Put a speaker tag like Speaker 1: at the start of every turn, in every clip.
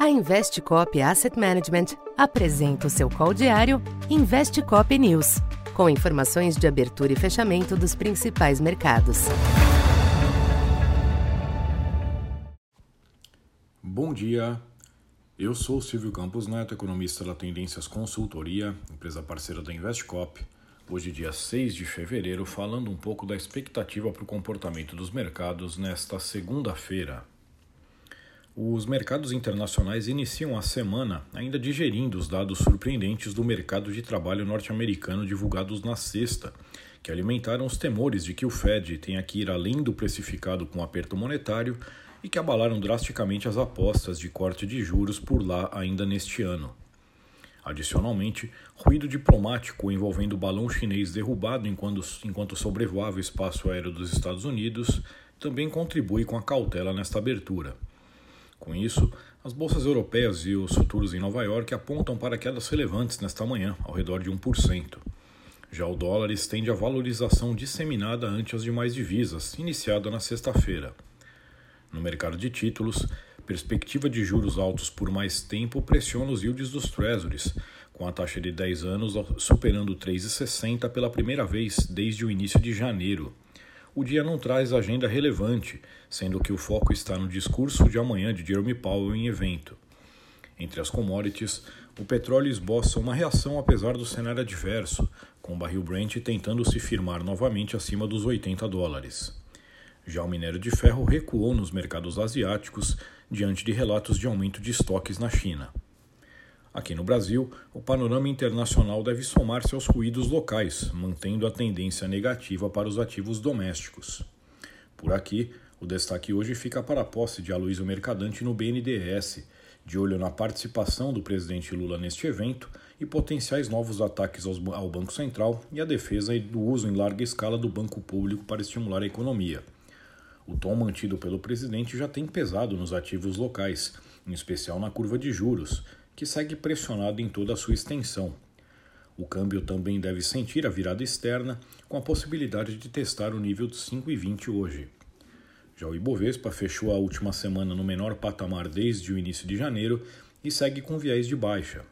Speaker 1: A Investcop Asset Management apresenta o seu call diário Investcop News, com informações de abertura e fechamento dos principais mercados.
Speaker 2: Bom dia, eu sou Silvio Campos Neto, economista da Tendências Consultoria, empresa parceira da Investcop. Hoje, dia 6 de fevereiro, falando um pouco da expectativa para o comportamento dos mercados nesta segunda-feira. Os mercados internacionais iniciam a semana ainda digerindo os dados surpreendentes do mercado de trabalho norte-americano divulgados na sexta, que alimentaram os temores de que o Fed tenha que ir além do precificado com aperto monetário e que abalaram drasticamente as apostas de corte de juros por lá ainda neste ano. Adicionalmente, ruído diplomático envolvendo o balão chinês derrubado enquanto, enquanto sobrevoava o espaço aéreo dos Estados Unidos também contribui com a cautela nesta abertura. Com isso, as bolsas europeias e os futuros em Nova York apontam para quedas relevantes nesta manhã, ao redor de 1%. Já o dólar estende a valorização disseminada ante as demais divisas, iniciada na sexta-feira. No mercado de títulos, perspectiva de juros altos por mais tempo pressiona os yields dos treasuries, com a taxa de 10 anos superando 3,60 pela primeira vez desde o início de janeiro o dia não traz agenda relevante, sendo que o foco está no discurso de amanhã de Jeremy Powell em evento. Entre as commodities, o petróleo esboça uma reação apesar do cenário adverso, com o barril Brent tentando se firmar novamente acima dos 80 dólares. Já o minério de ferro recuou nos mercados asiáticos diante de relatos de aumento de estoques na China. Aqui no Brasil, o panorama internacional deve somar-se aos ruídos locais, mantendo a tendência negativa para os ativos domésticos. Por aqui, o destaque hoje fica para a posse de Aloysio Mercadante no BNDES, de olho na participação do presidente Lula neste evento e potenciais novos ataques ao Banco Central e a defesa do uso em larga escala do banco público para estimular a economia. O tom mantido pelo presidente já tem pesado nos ativos locais, em especial na curva de juros, que segue pressionado em toda a sua extensão. O câmbio também deve sentir a virada externa, com a possibilidade de testar o nível de 5,20 hoje. Já o Ibovespa fechou a última semana no menor patamar desde o início de janeiro e segue com viés de baixa.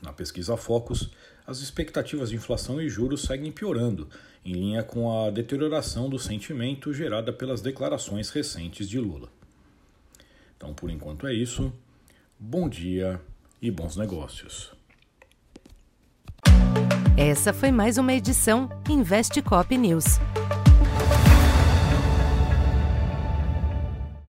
Speaker 2: Na pesquisa Focus, as expectativas de inflação e juros seguem piorando, em linha com a deterioração do sentimento gerada pelas declarações recentes de Lula. Então, por enquanto é isso. Bom dia e bons negócios.
Speaker 1: Essa foi mais uma edição Investe Cop News.